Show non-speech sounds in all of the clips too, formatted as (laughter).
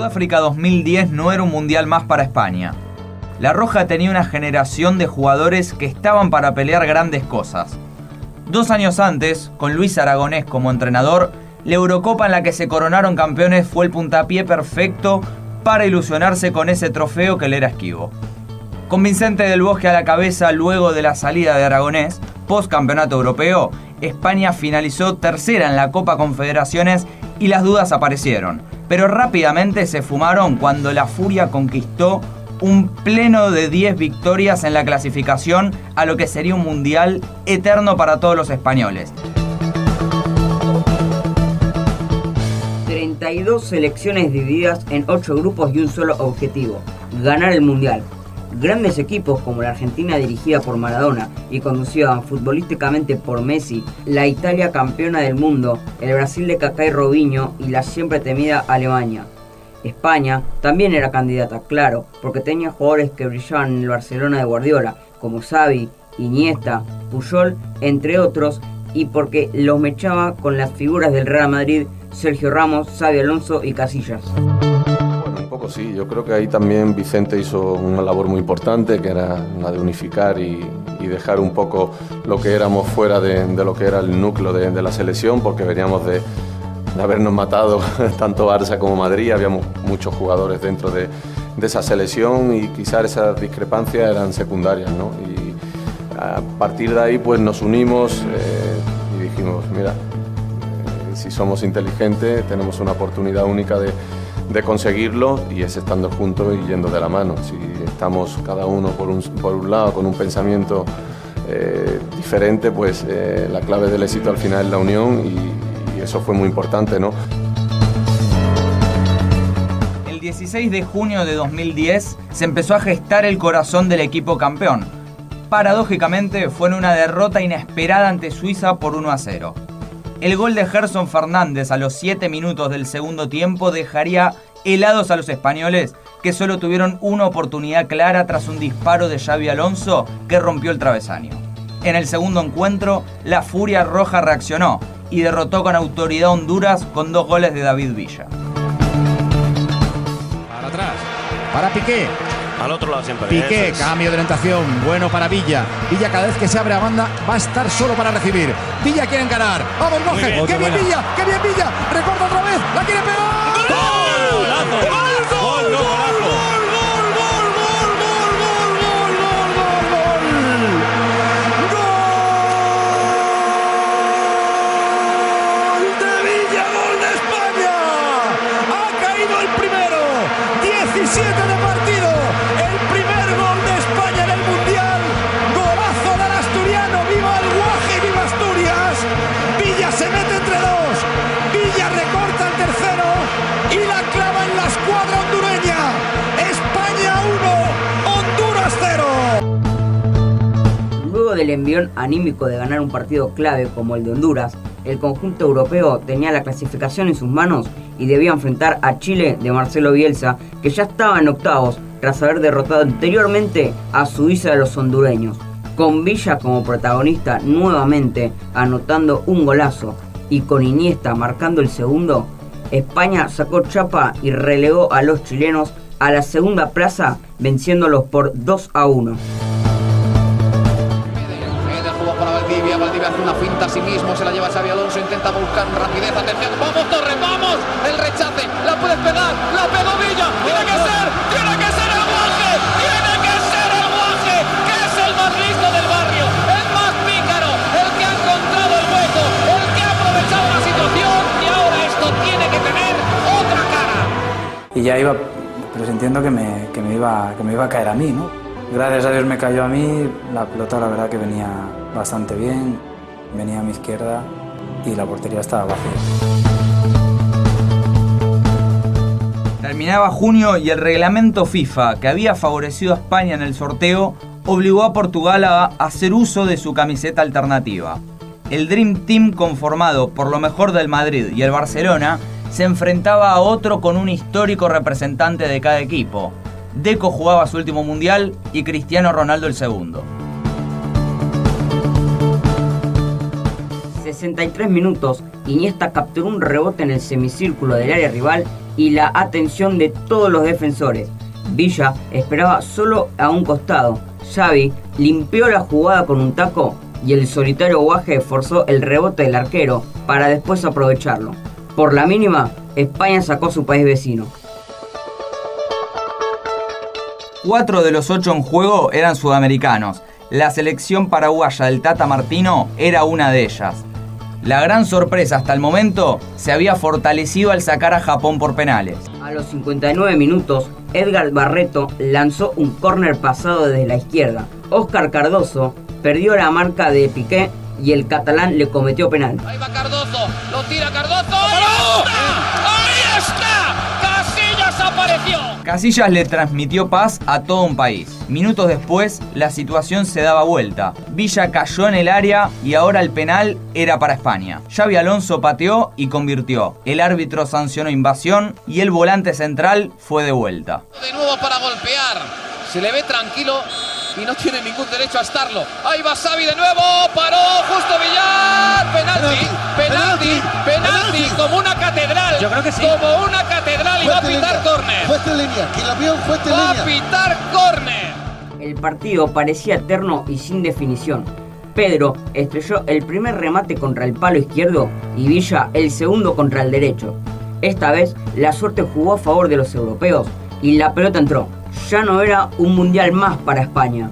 Sudáfrica 2010 no era un mundial más para España. La Roja tenía una generación de jugadores que estaban para pelear grandes cosas. Dos años antes, con Luis Aragonés como entrenador, la Eurocopa en la que se coronaron campeones fue el puntapié perfecto para ilusionarse con ese trofeo que le era esquivo. Con Vicente del Bosque a la cabeza luego de la salida de Aragonés, post campeonato europeo, España finalizó tercera en la Copa Confederaciones y las dudas aparecieron, pero rápidamente se fumaron cuando la Furia conquistó un pleno de 10 victorias en la clasificación a lo que sería un mundial eterno para todos los españoles. 32 selecciones divididas en 8 grupos y un solo objetivo, ganar el mundial. Grandes equipos como la Argentina dirigida por Maradona y conducida futbolísticamente por Messi, la Italia campeona del mundo, el Brasil de Kaká y Robinho y la siempre temida Alemania. España también era candidata, claro, porque tenía jugadores que brillaban en el Barcelona de Guardiola, como Xavi, Iniesta, Puyol, entre otros, y porque los mechaba con las figuras del Real Madrid, Sergio Ramos, Xavi Alonso y Casillas sí, yo creo que ahí también Vicente hizo una labor muy importante, que era la de unificar y, dejar un poco lo que éramos fuera de, lo que era el núcleo de, la selección, porque veníamos de, habernos matado (laughs) tanto Barça como Madrid, habíamos muchos jugadores dentro de, esa selección y quizás esas discrepancias eran secundarias, ¿no? Y a partir de ahí pues nos unimos eh, y dijimos, mira, eh, si somos inteligentes tenemos una oportunidad única de de conseguirlo y es estando juntos y yendo de la mano. Si estamos cada uno por un, por un lado con un pensamiento eh, diferente, pues eh, la clave del éxito al final es la unión y, eso fue muy importante, ¿no? El 16 de junio de 2010 se empezó a gestar el corazón del equipo campeón. Paradójicamente fue en una derrota inesperada ante Suiza por 1 a 0. El gol de Gerson Fernández a los 7 minutos del segundo tiempo dejaría helados a los españoles que solo tuvieron una oportunidad clara tras un disparo de Xavi Alonso que rompió el travesaño. En el segundo encuentro, la Furia Roja reaccionó y derrotó con autoridad a Honduras con dos goles de David Villa. Para atrás, para Piqué, al otro lado siempre. Piqué, cambio de orientación. Bueno para Villa. Villa cada vez que se abre a banda va a estar solo para recibir. Villa quiere ganar. Vamos, Roger. ¡Qué bien Villa! ¡Qué bien Villa! Recorta otra vez. ¡La quiere pegar! ¡Gol! Del envión anímico de ganar un partido clave como el de Honduras, el conjunto europeo tenía la clasificación en sus manos y debía enfrentar a Chile de Marcelo Bielsa, que ya estaba en octavos tras haber derrotado anteriormente a Suiza de los hondureños, con Villa como protagonista nuevamente anotando un golazo y con Iniesta marcando el segundo, España sacó chapa y relegó a los chilenos a la segunda plaza venciéndolos por 2 a 1. Una finta a sí mismo, se la lleva Xavi Alonso, intenta buscar rapidez, atención, vamos Torres, vamos, el rechace, la puedes pegar, la pegó tiene que ser, tiene que ser el guaje, tiene que ser el guaje, que es el más listo del barrio, el más pícaro, el que ha encontrado el hueco, el que ha aprovechado la situación y ahora esto tiene que tener otra cara. Y ya iba presintiendo que me, que me, que me iba a caer a mí, ¿no? Gracias a Dios me cayó a mí, la pelota la verdad que venía bastante bien, venía a mi izquierda y la portería estaba vacía. Terminaba junio y el reglamento FIFA, que había favorecido a España en el sorteo, obligó a Portugal a hacer uso de su camiseta alternativa. El Dream Team conformado por lo mejor del Madrid y el Barcelona se enfrentaba a otro con un histórico representante de cada equipo. Deco jugaba su último mundial y Cristiano Ronaldo el segundo. 63 minutos, Iniesta capturó un rebote en el semicírculo del área rival y la atención de todos los defensores. Villa esperaba solo a un costado. Xavi limpió la jugada con un taco y el solitario Guaje forzó el rebote del arquero para después aprovecharlo. Por la mínima, España sacó su país vecino. Cuatro de los ocho en juego eran sudamericanos. La selección paraguaya del Tata Martino era una de ellas. La gran sorpresa hasta el momento se había fortalecido al sacar a Japón por penales. A los 59 minutos, Edgar Barreto lanzó un córner pasado desde la izquierda. Oscar Cardoso perdió la marca de Piqué y el catalán le cometió penal. Ahí va Cardozo, lo tira Cardozo. ¡Ahí está! ¡Ahí está! ¡Casillas apareció! Casillas le transmitió paz a todo un país. Minutos después, la situación se daba vuelta. Villa cayó en el área y ahora el penal era para España. Xavi Alonso pateó y convirtió. El árbitro sancionó invasión y el volante central fue de vuelta. De nuevo para golpear. Se le ve tranquilo y no tiene ningún derecho a estarlo. Ahí va Xavi de nuevo, paró justo Villar, penalti, penalti, penalti, como una catedral. Yo creo que sí. Como una catedral a pitar córner. Fue esta línea, quien la vio fue esta Va a línea. pitar córner. El partido parecía eterno y sin definición. Pedro estrelló el primer remate contra el palo izquierdo y Villa el segundo contra el derecho. Esta vez la suerte jugó a favor de los europeos y la pelota entró. Ya no era un mundial más para España.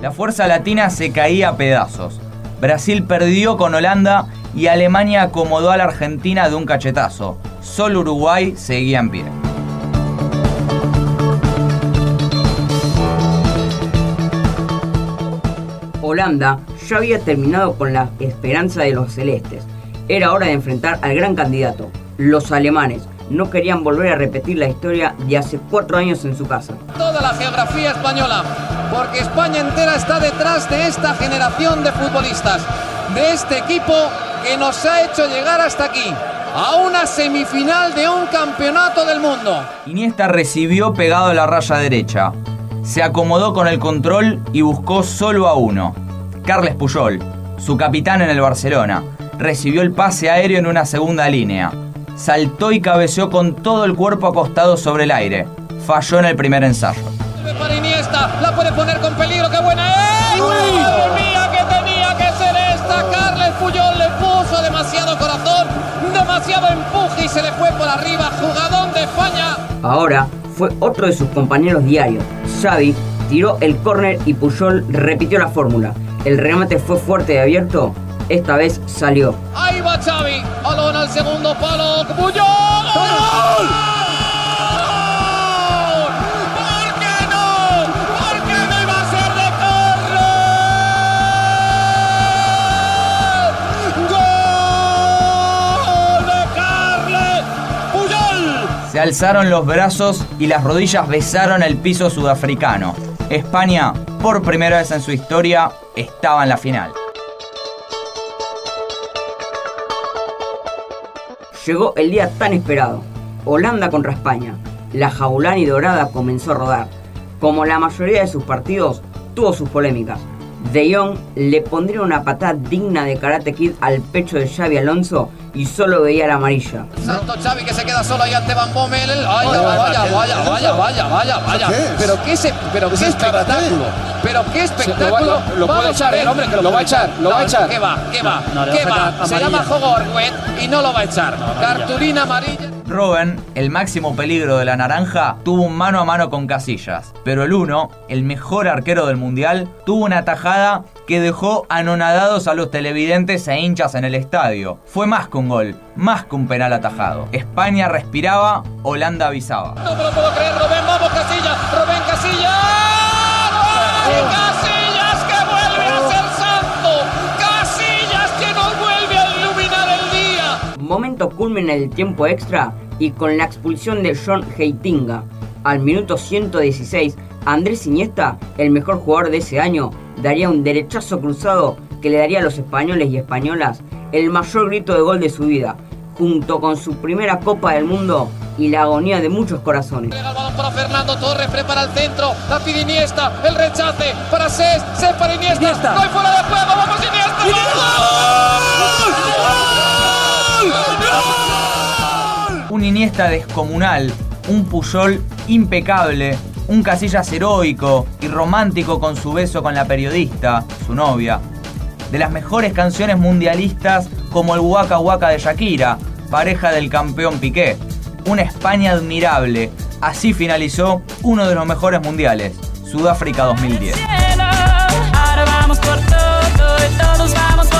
La fuerza latina se caía a pedazos. Brasil perdió con Holanda y Alemania acomodó a la Argentina de un cachetazo. Solo Uruguay seguía en pie. Holanda ya había terminado con la esperanza de los celestes. Era hora de enfrentar al gran candidato. Los alemanes no querían volver a repetir la historia de hace cuatro años en su casa. La geografía española, porque España entera está detrás de esta generación de futbolistas, de este equipo que nos ha hecho llegar hasta aquí, a una semifinal de un campeonato del mundo. Iniesta recibió pegado a la raya derecha. Se acomodó con el control y buscó solo a uno. Carles Puyol, su capitán en el Barcelona, recibió el pase aéreo en una segunda línea. Saltó y cabeceó con todo el cuerpo acostado sobre el aire. Falló en el primer ensayo. Vuelve para Iniesta, la puede poner con peligro, qué buena es. ¡Madre mía que tenía que ser esta! Carles Puyol le puso demasiado corazón, demasiado empuje y se le fue por arriba, jugadón de España. Ahora fue otro de sus compañeros diarios. Xavi tiró el córner y Puyol repitió la fórmula. El remate fue fuerte y abierto. Esta vez salió. Ahí va Xavi, balón al segundo palo, Puyol. ¡Gol! Alzaron los brazos y las rodillas besaron el piso sudafricano. España, por primera vez en su historia, estaba en la final. Llegó el día tan esperado. Holanda contra España. La jaulani dorada comenzó a rodar. Como la mayoría de sus partidos, tuvo sus polémicas. De Jong le pondría una patada digna de Karate Kid al pecho de Xavi Alonso y solo veía la amarilla. Santo Xavi que se queda solo ahí ante Van Bommel. Vaya, vaya, vaya, vaya, vaya, vaya, vaya. ¿Qué es? Pero qué, se, pero qué espectáculo. Pero qué espectáculo. Lo, echar, a ver. el hombre, que lo, va a echar, lo va a echar. ¿Qué va? ¿Qué va? ¿Qué va va? Se llama juego Orwet y no lo va a echar. Cartulina amarilla. Robben, el máximo peligro de la naranja, tuvo un mano a mano con Casillas, pero el uno, el mejor arquero del mundial, tuvo una tajada que dejó anonadados a los televidentes e hinchas en el estadio. Fue más que un gol, más que un penal atajado. España respiraba, Holanda avisaba. No me lo puedo creer, Rubén, vamos Casillas, Rubén Casillas. ¡Gol! Momento culmen en el tiempo extra y con la expulsión de John Heitinga. Al minuto 116, Andrés Iniesta, el mejor jugador de ese año, daría un derechazo cruzado que le daría a los españoles y españolas el mayor grito de gol de su vida, junto con su primera Copa del Mundo y la agonía de muchos corazones. Llega el balón para Fernando Torres, prepara el centro, la pide Iniesta, el rechace para Cés, Cés para Iniesta, Iniesta. no hay fuera de juego, vamos Iniesta, un Iniesta descomunal, un Puyol impecable, un Casillas heroico y romántico con su beso con la periodista, su novia. De las mejores canciones mundialistas como el Waka Waka de Shakira, pareja del campeón Piqué. Una España admirable. Así finalizó uno de los mejores mundiales, Sudáfrica 2010. Ahora vamos por todo todos vamos por